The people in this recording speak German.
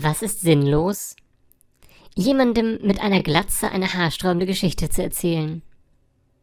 Was ist sinnlos? Jemandem mit einer Glatze eine haarsträubende Geschichte zu erzählen.